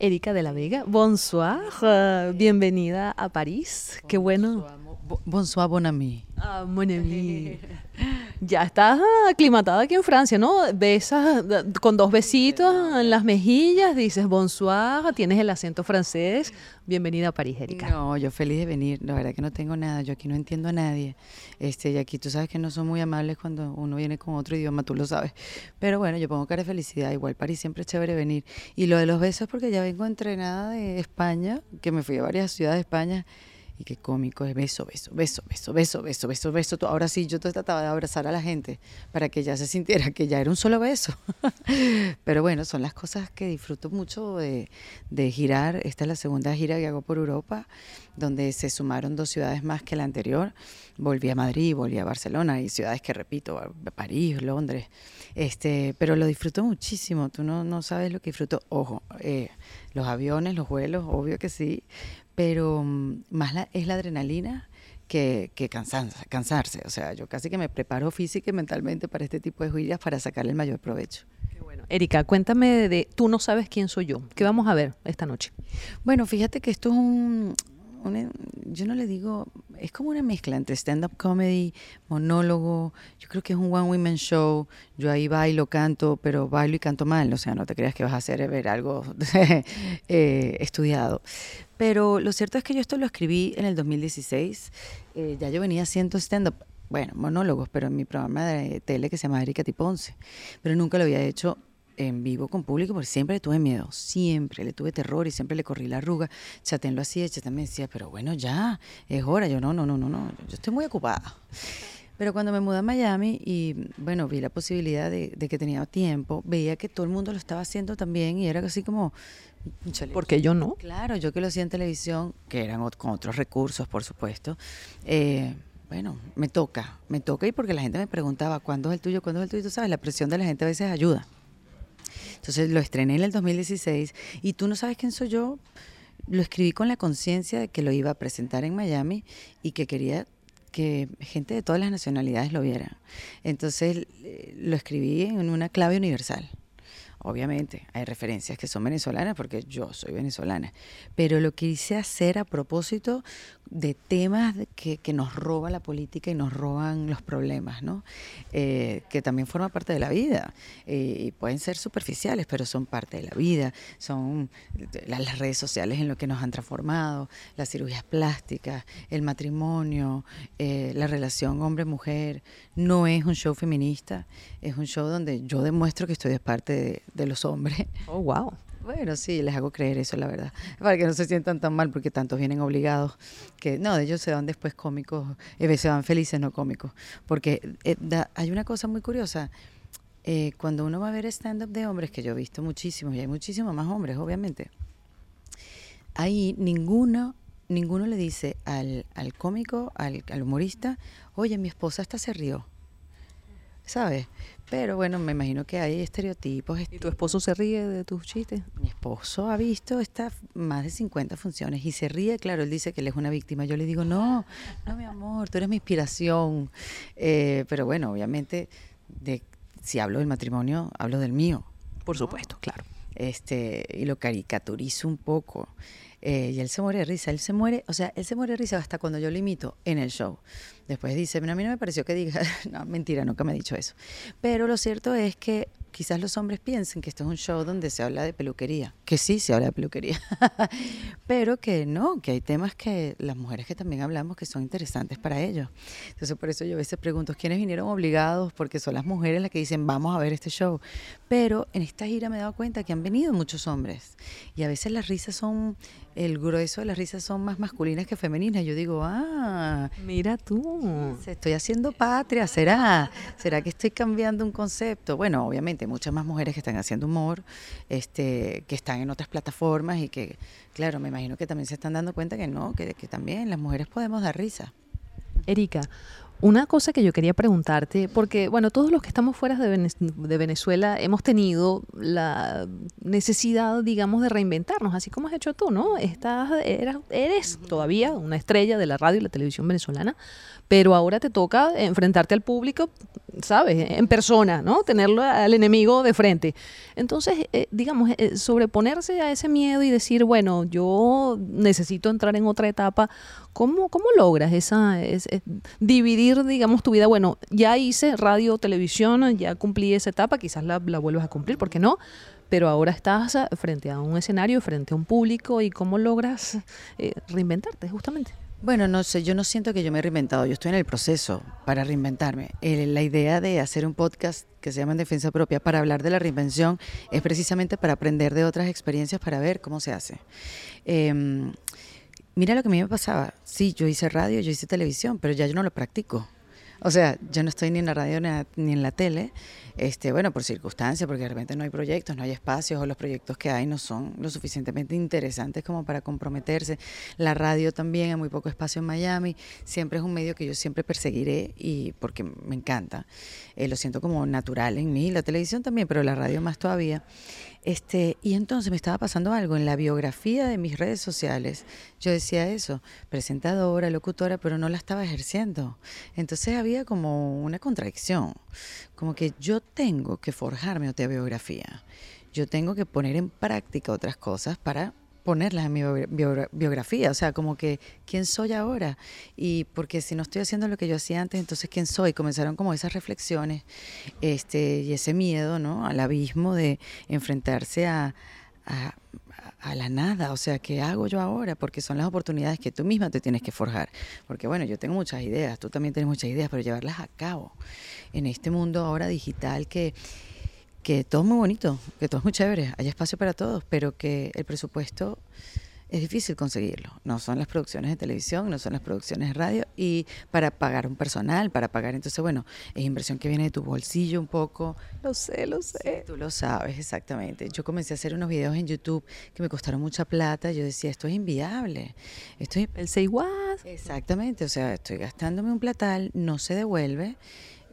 Erika de la Vega, bonsoir, bienvenida a París. Qué bueno. Bonsoir, bon ami. Ah, mon ami. Ya estás aclimatada aquí en Francia, ¿no? Besas con dos besitos en las mejillas, dices bonsoir, tienes el acento francés. Bienvenida a París, Erika. No, yo feliz de venir. La verdad que no tengo nada. Yo aquí no entiendo a nadie. Este, y aquí tú sabes que no son muy amables cuando uno viene con otro idioma, tú lo sabes. Pero bueno, yo pongo cara de felicidad. Igual París siempre es chévere venir. Y lo de los besos es porque ya vengo entrenada de España, que me fui a varias ciudades de España y qué cómico es beso, beso, beso, beso, beso, beso, beso, beso. Ahora sí, yo trataba de abrazar a la gente para que ya se sintiera que ya era un solo beso. Pero bueno, son las cosas que disfruto mucho de, de, girar. Esta es la segunda gira que hago por Europa, donde se sumaron dos ciudades más que la anterior. Volví a Madrid, volví a Barcelona y ciudades que repito, París, Londres. Este, pero lo disfruto muchísimo. Tú no, no sabes lo que disfruto. Ojo, eh, los aviones, los vuelos, obvio que sí, pero mm, más es la adrenalina que, que cansarse, cansarse. O sea, yo casi que me preparo física y mentalmente para este tipo de giras para sacarle el mayor provecho. Qué bueno. Erika, cuéntame de, tú no sabes quién soy yo. ¿Qué vamos a ver esta noche? Bueno, fíjate que esto es un, yo no le digo, es como una mezcla entre stand-up comedy, monólogo, yo creo que es un one-woman show, yo ahí bailo, canto, pero bailo y canto mal, o sea, no te creas que vas a hacer ver algo eh, estudiado. Pero lo cierto es que yo esto lo escribí en el 2016, eh, ya yo venía haciendo stand-up, bueno, monólogos, pero en mi programa de tele que se llama Erika Tiponce, pero nunca lo había hecho en vivo con público porque siempre le tuve miedo, siempre le tuve terror y siempre le corrí la arruga. Chaten lo hacía, Chaten me decía, pero bueno, ya, es hora. Yo, no, no, no, no, no, yo estoy muy ocupada. Pero cuando me mudé a Miami y, bueno, vi la posibilidad de, que tenía tiempo, veía que todo el mundo lo estaba haciendo también y era así como... Porque yo no. Claro, yo que lo hacía en televisión, que eran con otros recursos, por supuesto. Eh, bueno, me toca, me toca y porque la gente me preguntaba, ¿cuándo es el tuyo? ¿Cuándo es el tuyo? Tú sabes, la presión de la gente a veces ayuda. Entonces lo estrené en el 2016 y tú no sabes quién soy yo. Lo escribí con la conciencia de que lo iba a presentar en Miami y que quería que gente de todas las nacionalidades lo viera. Entonces eh, lo escribí en una clave universal. Obviamente, hay referencias que son venezolanas porque yo soy venezolana, pero lo quise hacer a propósito de temas que, nos roba la política y nos roban los problemas, ¿no? Eh, que también forma parte de la vida eh, y pueden ser superficiales, pero son parte de la vida, son las, redes sociales en lo que nos han transformado, las cirugías plásticas, el matrimonio, eh, la relación hombre-mujer. No es un show feminista, es un show donde yo demuestro que estoy de parte de, de los hombres. Oh, wow. Bueno, sí, les hago creer eso, la verdad. Para que no se sientan tan mal, porque tantos vienen obligados. Que no, ellos se van después cómicos, eh, se van felices, no cómicos. Porque eh, hay una cosa muy curiosa. Eh, cuando uno va a ver stand-up de hombres, que yo he visto muchísimos, y hay muchísimos más hombres, obviamente, ahí ninguno, ninguno le dice al, al cómico, al, al humorista, oye, mi esposa hasta se rió. ¿Sabes? Pero bueno, me imagino que hay estereotipos. ¿Y tu esposo se ríe de tus chistes? Mi esposo ha visto estas más de 50 funciones y se ríe, claro, él dice que él es una víctima. Yo le digo, no, no, mi amor, tú eres mi inspiración. Eh, pero bueno, obviamente, de, si hablo del matrimonio, hablo del mío. Por supuesto, claro. Este, y lo caricaturizo un poco. Eh, y él se muere de risa, él se muere, o sea, él se muere de risa hasta cuando yo lo imito en el show. Después dice, a mí no me pareció que diga, no, mentira, nunca me ha dicho eso. Pero lo cierto es que quizás los hombres piensen que esto es un show donde se habla de peluquería, que sí se habla de peluquería, pero que no, que hay temas que las mujeres que también hablamos que son interesantes para ellos. Entonces por eso yo a veces pregunto, ¿quiénes vinieron obligados? Porque son las mujeres las que dicen, vamos a ver este show. Pero en esta gira me he dado cuenta que han venido muchos hombres y a veces las risas son, el grueso de las risas son más masculinas que femeninas. Yo digo, ah, mira tú. Estoy haciendo patria, ¿será? ¿Será que estoy cambiando un concepto? Bueno, obviamente muchas más mujeres que están haciendo humor, este, que están en otras plataformas y que, claro, me imagino que también se están dando cuenta que no, que, que también las mujeres podemos dar risa. Erika, Una cosa que yo quería preguntarte, porque bueno, todos los que estamos fuera de, Venezuela hemos tenido la necesidad, digamos, de reinventarnos, así como has hecho tú, ¿no? Estás, eres, eres todavía una estrella de la radio y la televisión venezolana, pero ahora te toca enfrentarte al público, ¿sabes? En persona, ¿no? Tenerlo al enemigo de frente. Entonces, eh, digamos, eh, sobreponerse a ese miedo y decir, bueno, yo necesito entrar en otra etapa, ¿cómo, cómo logras esa, dividir, digamos, tu vida? Bueno, ya hice radio, televisión, ya cumplí esa etapa, quizás la, vuelvas a cumplir, ¿por qué no? pero ahora estás frente a un escenario, frente a un público y cómo logras eh, reinventarte justamente. Bueno, no sé, yo no siento que yo me he reinventado, yo estoy en el proceso para reinventarme. la idea de hacer un podcast que se llama En Defensa Propia para hablar de la reinvención es precisamente para aprender de otras experiencias para ver cómo se hace. Em, mira lo que a mí me pasaba, sí, yo hice radio, yo hice televisión, pero ya yo no lo practico. O sea, yo no estoy ni en la radio ni en la tele, este, bueno, por circunstancias, porque de repente no hay proyectos, no hay espacios, o los proyectos que hay no son lo suficientemente interesantes como para comprometerse. La radio también, hay muy poco espacio en Miami, siempre es un medio que yo siempre perseguiré y porque me encanta. Eh, lo siento como natural en mí, la televisión también, pero la radio más todavía. Este, y entonces me estaba pasando algo en la biografía de mis redes sociales. Yo decía eso, presentadora, locutora, pero no la estaba ejerciendo. Entonces había como una contradicción, como que yo tengo que forjarme otra biografía. Yo tengo que poner en práctica otras cosas para ponerlas en mi biografía, o sea, como que quién soy ahora y porque si no estoy haciendo lo que yo hacía antes, entonces quién soy. Comenzaron como esas reflexiones, este y ese miedo, ¿no? Al abismo de enfrentarse a, a la nada, o sea, ¿qué hago yo ahora? Porque son las oportunidades que tú misma te tienes que forjar. Porque bueno, yo tengo muchas ideas, tú también tienes muchas ideas, pero llevarlas a cabo en este mundo ahora digital que que todo es muy bonito, que todo es muy chévere, hay espacio para todos, pero que el presupuesto es difícil conseguirlo. No son las producciones de televisión, no son las producciones de radio y para pagar un personal, para pagar, entonces bueno, es inversión que viene de tu bolsillo un poco. Lo sé, lo sé. tú lo sabes, exactamente. Yo comencé a hacer unos videos en YouTube que me costaron mucha plata. Yo decía, esto es inviable. Esto es... El say what? Exactamente, o sea, estoy gastándome un platal, no se devuelve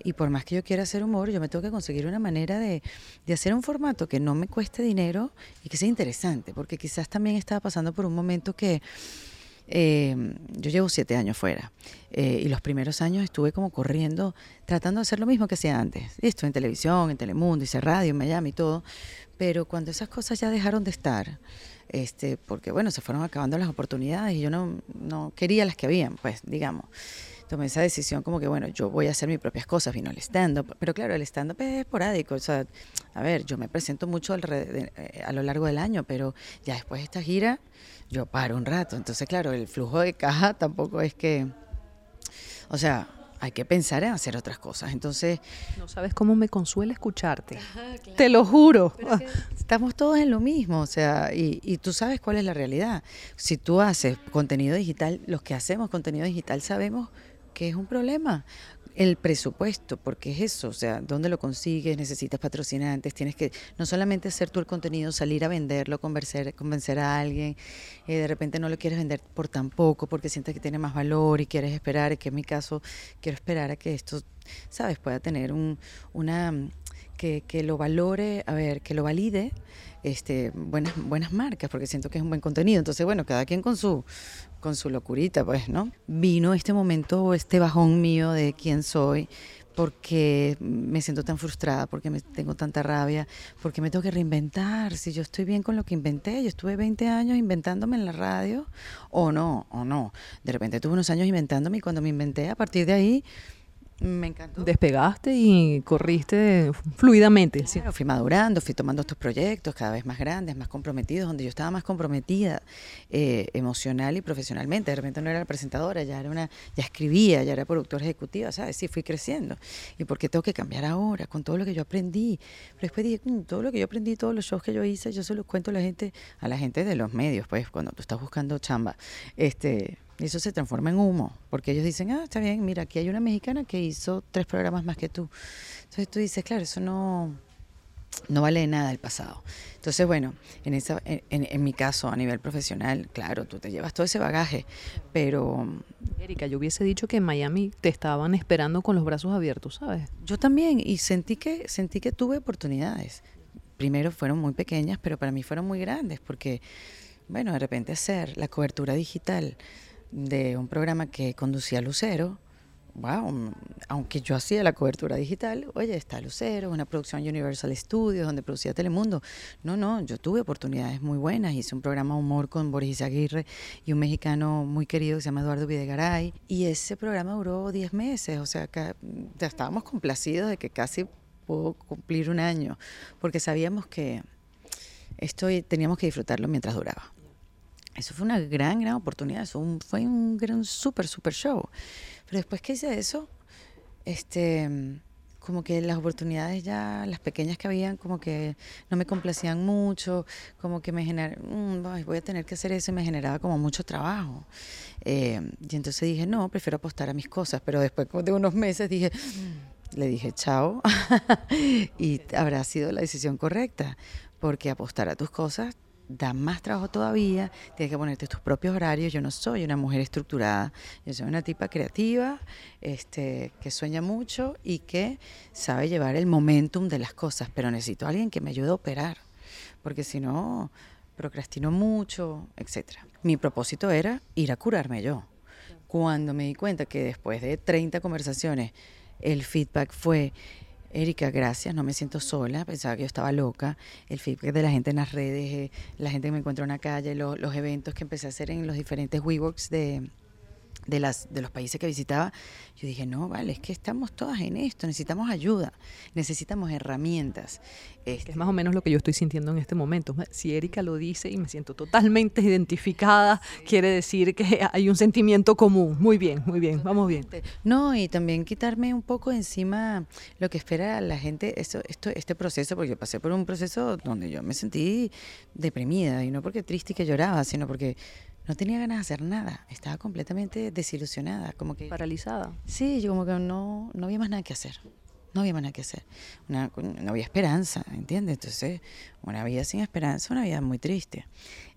y por más que yo quiera hacer humor, yo me tengo que conseguir una manera de, hacer un formato que no me cueste dinero y que sea interesante, porque quizás también estaba pasando por un momento que eh, yo llevo siete años fuera eh, y los primeros años estuve como corriendo, tratando de hacer lo mismo que hacía antes. Esto en televisión, en Telemundo, hice radio en Miami y todo, pero cuando esas cosas ya dejaron de estar, este, porque bueno, se fueron acabando las oportunidades y yo no, no quería las que habían, pues digamos tomé esa decisión como que, bueno, yo voy a hacer mis propias cosas, vino el stand-up, pero claro, el stand-up es esporádico, o sea, a ver, yo me presento mucho eh, a lo largo del año, pero ya después de esta gira, yo paro un rato, entonces claro, el flujo de caja tampoco es que, o sea, hay que pensar en hacer otras cosas. Entonces. No sabes cómo me consuela escucharte. Te lo juro. estamos todos en lo mismo, o sea, y, y, tú sabes cuál es la realidad. Si tú haces contenido digital, los que hacemos contenido digital sabemos que es un problema. El presupuesto, porque es eso, o sea, ¿dónde lo consigues? Necesitas patrocinantes, tienes que no solamente hacer tú el contenido, salir a venderlo, convencer, convencer a alguien, eh, de repente no lo quieres vender por tan poco porque sientes que tiene más valor y quieres esperar, que en mi caso quiero esperar a que esto, ¿sabes?, pueda tener un, una, que, que lo valore, a ver, que lo valide este, buenas, buenas marcas, porque siento que es un buen contenido. Entonces, bueno, cada quien con su, con su locurita, pues, ¿no? Vino este momento, este bajón mío de quién soy, porque me siento tan frustrada, porque me tengo tanta rabia, porque me tengo que reinventar. Si yo estoy bien con lo que inventé, yo estuve 20 años inventándome en la radio, o no, o no. De repente tuve unos años inventándome y cuando me inventé, a partir de ahí me encantó. Despegaste y corriste fluidamente. sí. fui madurando, fui tomando estos proyectos cada vez más grandes, más comprometidos, donde yo estaba más comprometida eh, emocional y profesionalmente. De repente no era la presentadora, ya era una, ya escribía, ya era productora ejecutiva, ¿sabes? Sí, fui creciendo. ¿Y por qué tengo que cambiar ahora con todo lo que yo aprendí? Pero después dije, mm, todo lo que yo aprendí, todos los shows que yo hice, yo se los cuento a la gente, a la gente de los medios, pues, cuando tú estás buscando chamba. Este, y eso se transforma en humo, porque ellos dicen, ah, está bien, mira, aquí hay una mexicana que hizo tres programas más que tú. Entonces tú dices, claro, eso no, no vale nada el pasado. Entonces, bueno, en, esa, en, mi caso, a nivel profesional, claro, tú te llevas todo ese bagaje, pero... Erika, yo hubiese dicho que en Miami te estaban esperando con los brazos abiertos, ¿sabes? Yo también, y sentí que, sentí que tuve oportunidades. Primero fueron muy pequeñas, pero para mí fueron muy grandes, porque, bueno, de repente hacer la cobertura digital de un programa que conducía Lucero, wow, aunque yo hacía la cobertura digital, oye, está Lucero, una producción Universal Studios donde producía Telemundo. No, no, yo tuve oportunidades muy buenas. Hice un programa humor con Boris Aguirre y un mexicano muy querido que se llama Eduardo Videgaray. Y ese programa duró 10 meses, o sea, que ya estábamos complacidos de que casi pudo cumplir un año, porque sabíamos que esto teníamos que disfrutarlo mientras duraba. Eso fue una gran, gran oportunidad, eso fue un gran, súper, súper show. Pero después que hice eso, este, como que las oportunidades ya, las pequeñas que habían, como que no me complacían mucho, como que me generaban, mm, voy a tener que hacer eso y me generaba como mucho trabajo. Eh, y entonces dije, no, prefiero apostar a mis cosas, pero después de unos meses dije, mm", le dije, chao, y habrá sido la decisión correcta, porque apostar a tus cosas da más trabajo todavía, tienes que ponerte tus propios horarios. Yo no soy una mujer estructurada, yo soy una tipa creativa, este, que sueña mucho y que sabe llevar el momentum de las cosas, pero necesito a alguien que me ayude a operar, porque si no, procrastino mucho, etc. Mi propósito era ir a curarme yo. Cuando me di cuenta que después de 30 conversaciones, el feedback fue Erika, gracias, no me siento sola, pensaba que yo estaba loca. El feedback de la gente en las redes, eh, la gente que me encuentra en la calle, los eventos que empecé a hacer en los diferentes WeWorks de, de, las, de los países que visitaba, yo dije, no, vale, es que estamos todas en esto, necesitamos ayuda, necesitamos herramientas. Este es más o menos lo que yo estoy sintiendo en este momento. Si Erika lo dice y me siento totalmente identificada, quiere decir que hay un sentimiento común. Muy bien, muy bien, vamos bien. No, y también quitarme un poco encima lo que espera la gente, esto, esto, este proceso, porque yo pasé por un proceso donde yo me sentí deprimida, y no porque triste y que lloraba, sino porque no tenía ganas de hacer nada, estaba completamente desilusionada, como que... Paralizada. Sí, yo como que no, no había más nada que hacer, no había más nada que hacer, una, no había esperanza, ¿entiendes? Entonces, una vida sin esperanza, una vida muy triste.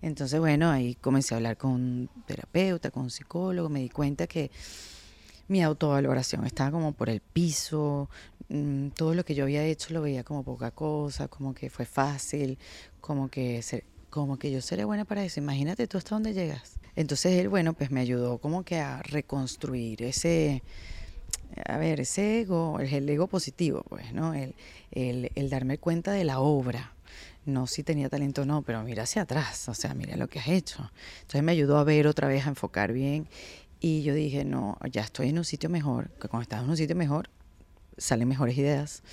Entonces, bueno, ahí comencé a hablar con un terapeuta, con un psicólogo, me di cuenta que mi autovaloración estaba como por el piso, mm, todo lo que yo había hecho lo veía como poca cosa, como que fue fácil, como que como que yo seré buena para eso, imagínate tú hasta dónde llegas. Entonces él, bueno, pues me ayudó como que a reconstruir ese, a ver, ese ego, el ego positivo, pues, ¿no? El, el, el darme cuenta de la obra, no si tenía talento o no, pero mira hacia atrás, o sea, mira lo que has hecho. Entonces me ayudó a ver otra vez, a enfocar bien. Y yo dije, no, ya estoy en un sitio mejor, que cuando estás en un sitio mejor, salen mejores ideas.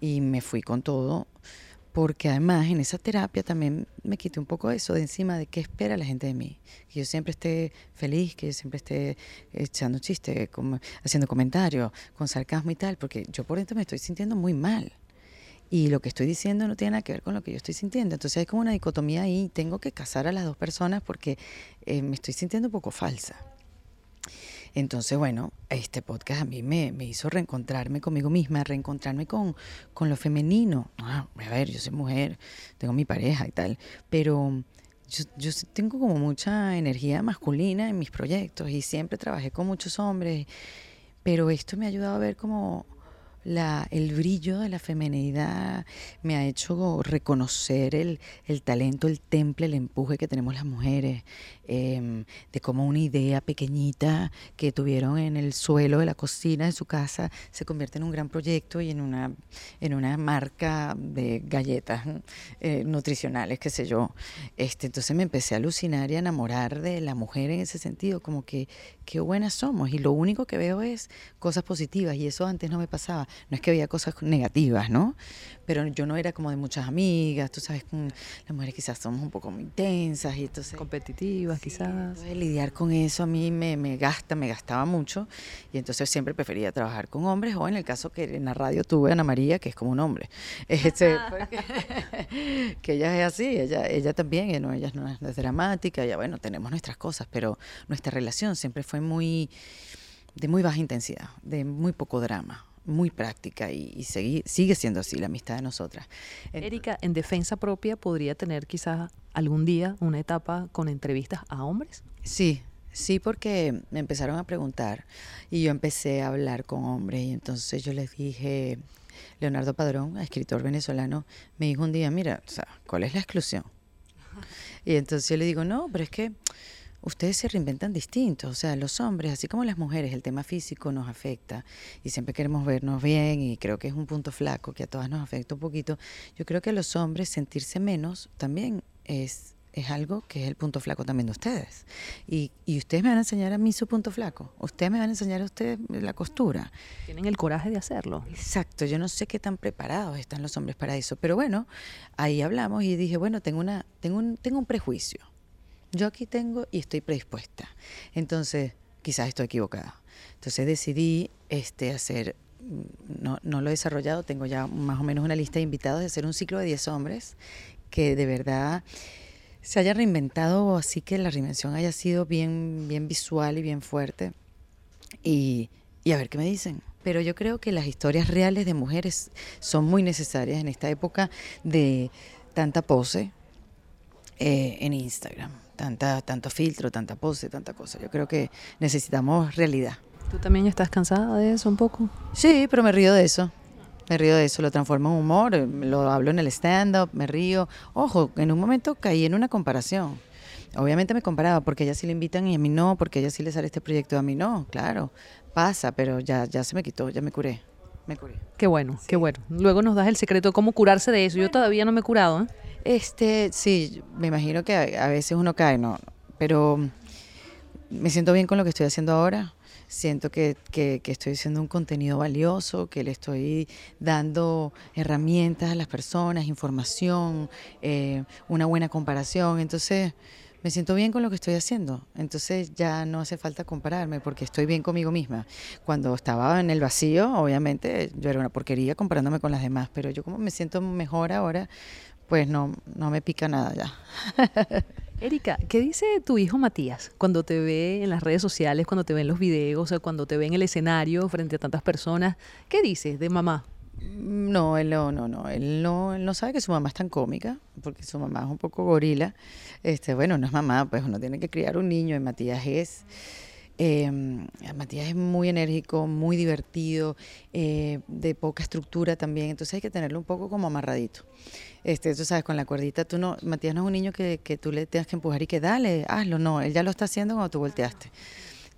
Y me fui con todo porque además en esa terapia también me quité un poco eso de encima de qué espera la gente de mí. Que yo siempre esté feliz, que yo siempre esté echando chistes, haciendo comentarios, con sarcasmo y tal, porque yo por dentro me estoy sintiendo muy mal. Y lo que estoy diciendo no tiene nada que ver con lo que yo estoy sintiendo. Entonces hay como una dicotomía ahí, tengo que casar a las dos personas porque eh, me estoy sintiendo un poco falsa. Entonces, bueno, este podcast a mí me, hizo reencontrarme conmigo misma, reencontrarme con, con lo femenino. Ah, a ver, yo soy mujer, tengo mi pareja y tal, pero yo, yo tengo como mucha energía masculina en mis proyectos y siempre trabajé con muchos hombres, pero esto me ha ayudado a ver como la, el brillo de la femenidad me ha hecho reconocer el, el, talento, el temple, el empuje que tenemos las mujeres, em, de cómo una idea pequeñita que tuvieron en el suelo de la cocina de su casa se convierte en un gran proyecto y en una, en una marca de galletas eh, nutricionales, qué sé yo. Este, entonces me empecé a alucinar y a enamorar de la mujer en ese sentido, como que qué buenas somos y lo único que veo es cosas positivas y eso antes no me pasaba no es que había cosas negativas, ¿no? Pero yo no era como de muchas amigas, tú sabes, las mujeres quizás somos un poco muy intensas y entonces... Competitivas quizás. lidiar con eso a mí me, me gasta, me gastaba mucho y entonces siempre prefería trabajar con hombres o en el caso que en la radio tuve a Ana María, que es como un hombre. Este, que ella es así, ella, ella también, ¿no? ella no es dramática, ya bueno, tenemos nuestras cosas, pero nuestra relación siempre fue muy de muy baja intensidad, de muy poco drama. Muy práctica y, sigue siendo así la amistad de nosotras. Erika, en defensa propia, ¿podría tener quizás algún día una etapa con entrevistas a hombres? Sí, sí, porque me empezaron a preguntar y yo empecé a hablar con hombres y entonces yo les dije, Leonardo Padrón, escritor venezolano, me dijo un día, mira, ¿cuál es la exclusión? Y entonces yo le digo, no, pero es que ustedes se reinventan distintos, o sea, los hombres, así como las mujeres, el tema físico nos afecta y siempre queremos vernos bien y creo que es un punto flaco que a todas nos afecta un poquito. Yo creo que a los hombres sentirse menos también es, es algo que es el punto flaco también de ustedes. Y, y ustedes me van a enseñar a mí su punto flaco, ustedes me van a enseñar a ustedes la costura. Tienen el coraje de hacerlo. Exacto, yo no sé qué tan preparados están los hombres para eso, pero bueno, ahí hablamos y dije, bueno, tengo, una, tengo, un, tengo un prejuicio yo aquí tengo y estoy predispuesta. Entonces, quizás estoy equivocada. Entonces decidí este, hacer, mm, no, no lo he desarrollado, tengo ya más o menos una lista de invitados de hacer un ciclo de 10 hombres que de verdad se haya reinventado, así que la reinvención haya sido bien, bien visual y bien fuerte. Y, y a ver qué me dicen. Pero yo creo que las historias reales de mujeres son muy necesarias en esta época de tanta pose eh, en Instagram tanta, tanto filtro, tanta pose, tanta cosa. Yo creo que necesitamos realidad. ¿Tú también estás cansada de eso un poco? Sí, pero me río de eso. Me río de eso, lo transformo en humor, lo hablo en el stand-up, me río. Ojo, en un momento caí en una comparación. Obviamente me comparaba porque ella sí le invitan y a mí no, porque ella sí le sale este proyecto y a mí no, claro. Pasa, pero ya, ya se me quitó, ya me curé. Me curé. Qué bueno, qué bueno. Luego nos das el secreto de cómo curarse de eso. Yo todavía no me he curado. ¿eh? Este, sí, me imagino que a, veces uno cae, no, pero me siento bien con lo que estoy haciendo ahora. Siento que, que, estoy haciendo un contenido valioso, que le estoy dando herramientas a las personas, información, eh, una buena comparación. Entonces, me siento bien con lo que estoy haciendo. Entonces ya no hace falta compararme porque estoy bien conmigo misma. Cuando estaba en el vacío, obviamente yo era una porquería comparándome con las demás, pero yo como me siento mejor ahora, pues no, no me pica nada ya. Erika, ¿qué dice tu hijo Matías cuando te ve en las redes sociales, cuando te ve en los videos, o cuando te ve en el escenario frente a tantas personas? ¿Qué dices de mamá? No, él no, no, no, él no, él no sabe que su mamá es tan cómica, porque su mamá es un poco gorila. Este, bueno, no es mamá, pues uno tiene que criar un niño y Matías es eh, Matías es muy enérgico, muy divertido, eh, de poca estructura también, entonces hay que tenerlo un poco como amarradito. Este, tú sabes, con la cuerdita, tú no, Matías no es un niño que, que tú le tengas que empujar y que dale, hazlo, no, él ya lo está haciendo cuando tú volteaste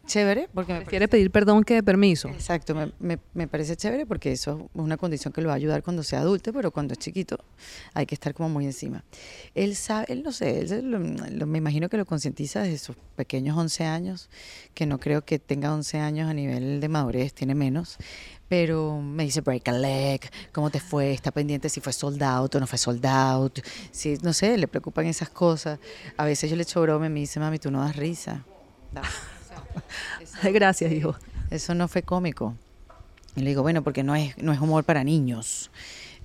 chévere porque me quiere pedir perdón que permiso. Exacto, me, me, parece chévere porque eso es una condición que lo va a ayudar cuando sea adulto, pero cuando es chiquito hay que estar como muy encima. Él sabe, él no sé, él me imagino que lo concientiza desde sus pequeños 11 años, que no creo que tenga 11 años a nivel de madurez, tiene menos, pero me dice break a leg, ¿cómo te fue? Está pendiente si fue sold out o no fue sold out, si, no sé, le preocupan esas cosas. A veces yo le echo broma y me dice, mami, tú no das risa. Gracias, hijo. Eso no fue cómico. Y le digo, bueno, porque no es, no es humor para niños.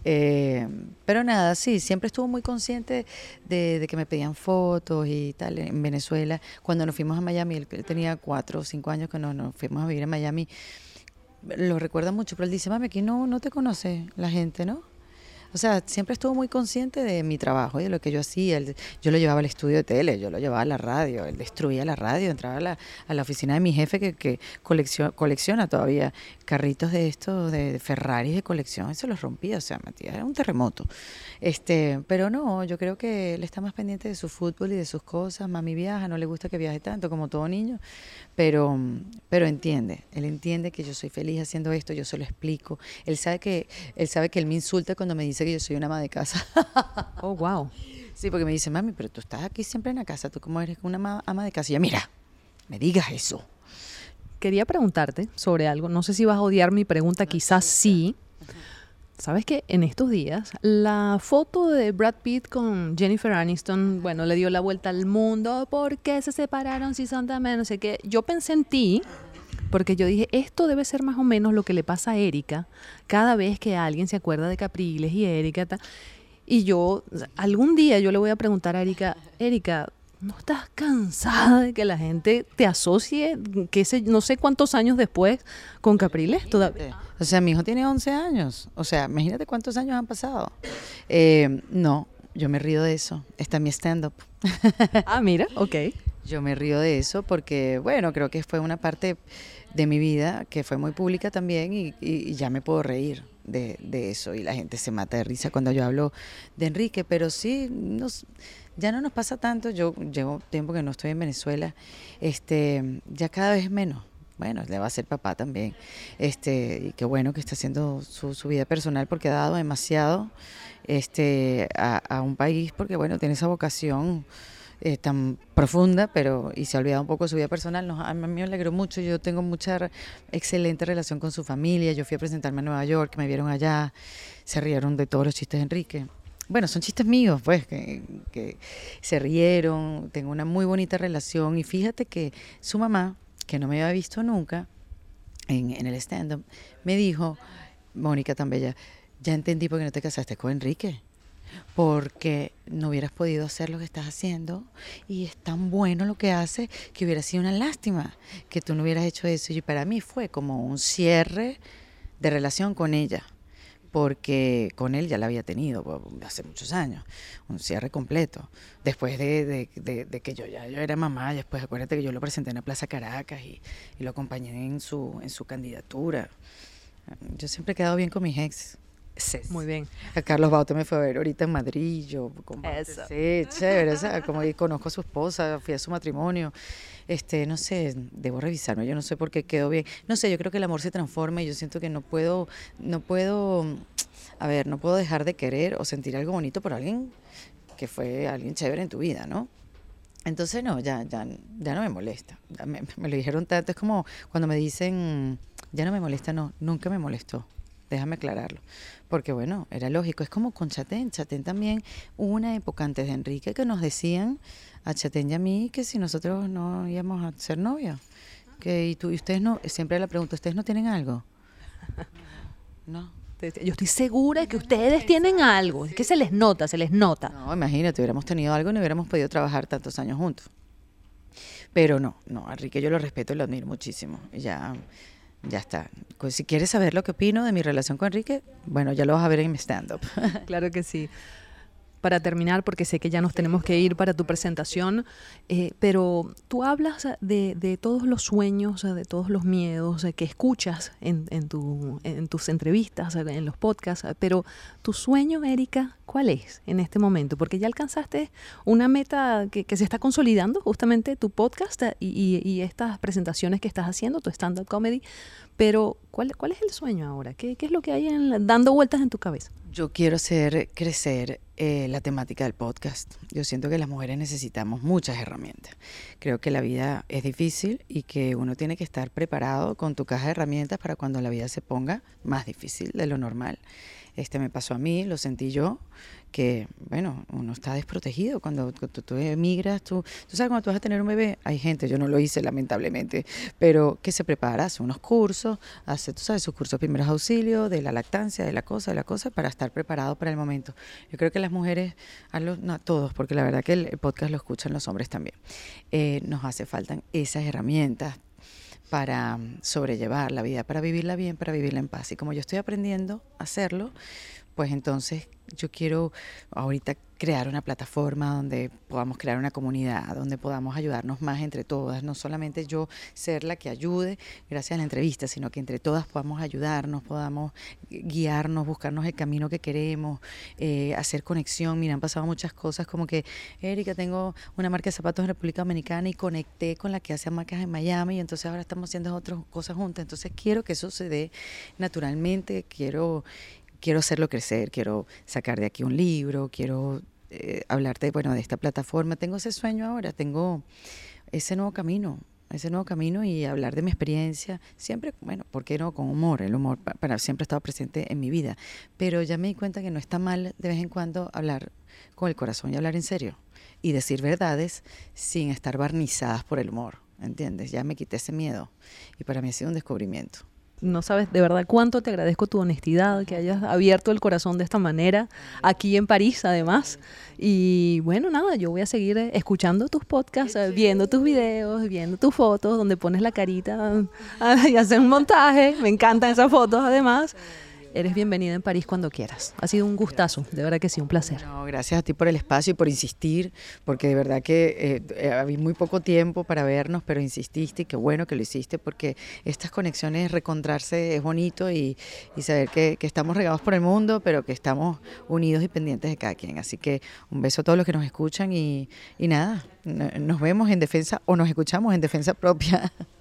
Eh, pero nada, sí, siempre estuvo muy consciente de, que me pedían fotos y tal en Venezuela. Cuando nos fuimos a Miami, él, tenía cuatro o cinco años que nos, nos fuimos a vivir en Miami, lo recuerda mucho, pero él dice, mami, aquí no, no te conoce la gente, ¿no? O sea, siempre estuvo muy consciente de mi trabajo y de lo que yo hacía. yo lo llevaba al estudio de tele, yo lo llevaba a la radio, él destruía la radio, entraba a la, a la oficina de mi jefe que, que colecciona, colecciona todavía carritos de estos, de, Ferraris de colección, eso los rompía, o sea, Matías era un terremoto. Este, pero no, yo creo que él está más pendiente de su fútbol y de sus cosas. Mami viaja, no le gusta que viaje tanto como todo niño, pero, pero entiende, él entiende que yo soy feliz haciendo esto, yo se lo explico. Él sabe que, él sabe que él me insulta cuando me dice que yo soy una ama de casa. oh, wow. Sí, porque me dice, mami, pero tú estás aquí siempre en la casa, tú cómo eres una ama de casa. Y yo, mira, me digas eso. Quería preguntarte sobre algo, no sé si vas a odiar mi pregunta, quizás sí. Sabes que en estos días la foto de Brad Pitt con Jennifer Aniston, bueno, le dio la vuelta al mundo. ¿Por qué se separaron si son tan No sé qué. Yo pensé en ti porque yo dije, esto debe ser más o menos lo que le pasa a Erika cada vez que alguien se acuerda de Capriles y Erika. Y yo, algún día yo le voy a preguntar a Erika, Erika, ¿No estás cansada de que la gente te asocie, que sé, no sé cuántos años después, con Capriles todavía? O sea, mi hijo tiene 11 años. O sea, imagínate cuántos años han pasado. Eh, no, yo me río de eso. Está mi stand-up. ah, mira, ok. Yo me río de eso porque, bueno, creo que fue una parte de mi vida que fue muy pública también y, ya me puedo reír de, de, eso. Y la gente se mata de risa cuando yo hablo de Enrique, pero sí, ya no nos pasa tanto, yo llevo tiempo que no estoy en Venezuela, este, ya cada vez menos. Bueno, le va a ser papá también. Este, y qué bueno que está haciendo su, vida personal porque ha dado demasiado este, a, un país, porque bueno, tiene esa vocación eh, tan profunda, pero y se ha olvidado un poco de su vida personal. Nos, a mí me alegró mucho, yo tengo mucha excelente relación con su familia. Yo fui a presentarme a Nueva York, me vieron allá, se rieron de todos los chistes de Enrique bueno, son chistes míos, pues, que, se rieron, tengo una muy bonita relación y fíjate que su mamá, que no me había visto nunca en, el stand-up, me dijo, Mónica tan bella, ya entendí por qué no te casaste con Enrique, porque no hubieras podido hacer lo que estás haciendo y es tan bueno lo que hace que hubiera sido una lástima que tú no hubieras hecho eso y para mí fue como un cierre de relación con ella porque con él ya la había tenido hace muchos años, un cierre completo. Después de, que yo ya yo era mamá, después acuérdate que yo lo presenté en la Plaza Caracas y, lo acompañé en su, en su candidatura. Yo siempre he quedado bien con mis ex. Muy bien. A Carlos Bauto me fue a ver ahorita en Madrid, yo sí, chévere, como conozco a su esposa, fui a su matrimonio. Este, no sé, debo revisarme, yo no sé por qué quedó bien. No sé, yo creo que el amor se transforma y yo siento que no puedo no puedo a ver, no puedo dejar de querer o sentir algo bonito por alguien que fue alguien chévere en tu vida, ¿no? Entonces no, ya, ya, ya no me molesta. Me, me, lo dijeron tanto, es como cuando me dicen, ya no me molesta, no, nunca me molestó. Déjame aclararlo. Porque bueno, era lógico. Es como con Chatén. Chatén también hubo una época antes de Enrique que nos decían a Chatén y a mí que si nosotros no íbamos a ser novios. Que, y, tú, y ustedes no, siempre la pregunta, ¿ustedes no tienen algo? No. Yo estoy segura de que ustedes tienen algo, es que se les nota, se les nota. No, imagínate, hubiéramos tenido algo y no hubiéramos podido trabajar tantos años juntos. Pero no, no, a Enrique yo lo respeto y lo admiro muchísimo. Ya ya está. Pues, si quieres saber lo que opino de mi relación con Enrique, bueno, ya lo vas a ver en mi stand-up. claro que sí para terminar, porque sé que ya nos tenemos que ir para tu presentación, eh, pero tú hablas de, todos los sueños, de todos los miedos que escuchas en, en, tu, en tus entrevistas, en los podcasts, pero tu sueño, Erika, ¿cuál es en este momento? Porque ya alcanzaste una meta que, se está consolidando, justamente tu podcast y, y, estas presentaciones que estás haciendo, tu stand-up comedy, pero ¿cuál, ¿cuál es el sueño ahora? ¿Qué, qué es lo que hay en, dando vueltas en tu cabeza? Yo quiero hacer crecer eh, la temática del podcast. Yo siento que las mujeres necesitamos muchas herramientas. Creo que la vida es difícil y que uno tiene que estar preparado con tu caja de herramientas para cuando la vida se ponga más difícil de lo normal. Este me pasó a mí, lo sentí yo, que, bueno, uno está desprotegido cuando, tú, emigras, tú, tú sabes, cuando tú vas a tener un bebé, hay gente, yo no lo hice lamentablemente, pero que se prepara, hace unos cursos, hace, tú sabes, sus cursos de primeros auxilios, de la lactancia, de la cosa, de la cosa, para estar preparado para el momento. Yo creo que las mujeres, a, los, no, a todos, porque la verdad que el, podcast lo escuchan los hombres también, eh, nos hace falta esas herramientas para mm, sobrellevar la vida, para vivirla bien, para vivirla en paz. Y como yo estoy aprendiendo a hacerlo, pues entonces yo quiero ahorita crear una plataforma donde podamos crear una comunidad, donde podamos ayudarnos más entre todas, no solamente yo ser la que ayude gracias a la entrevista, sino que entre todas podamos ayudarnos, podamos guiarnos, buscarnos el camino que queremos, eh, hacer conexión. Mira, han pasado muchas cosas como que, Erika, tengo una marca de zapatos en República Dominicana y conecté con la que hace marcas en Miami y entonces ahora estamos haciendo otras cosas juntas. Entonces quiero que eso se dé naturalmente, quiero quiero hacerlo crecer, quiero sacar de aquí un libro, quiero eh, hablarte bueno, de esta plataforma. Tengo ese sueño ahora, tengo ese nuevo camino, ese nuevo camino y hablar de mi experiencia, siempre, bueno, ¿por qué no? Con humor, el humor para, siempre ha estado presente en mi vida, pero ya me di cuenta que no está mal de vez en cuando hablar con el corazón y hablar en serio y decir verdades sin estar barnizadas por el humor, ¿entiendes? Ya me quité ese miedo y para mí ha sido un descubrimiento. No sabes de verdad cuánto te agradezco tu honestidad, que hayas abierto el corazón de esta manera, aquí en París además. Y bueno, nada, yo voy a seguir escuchando tus podcasts, viendo tus videos, viendo tus fotos, donde pones la carita y haces un montaje. Me encantan esas fotos además. Eres bienvenida en París cuando quieras. Ha sido un gustazo, de verdad que sí, un placer. No, gracias a ti por el espacio y por insistir, porque de verdad que eh, había muy poco tiempo para vernos, pero insististe y qué bueno que lo hiciste, porque estas conexiones, recontrarse es bonito y, saber que, estamos regados por el mundo, pero que estamos unidos y pendientes de cada quien. Así que un beso a todos los que nos escuchan y, y nada, nos vemos en defensa o nos escuchamos en defensa propia.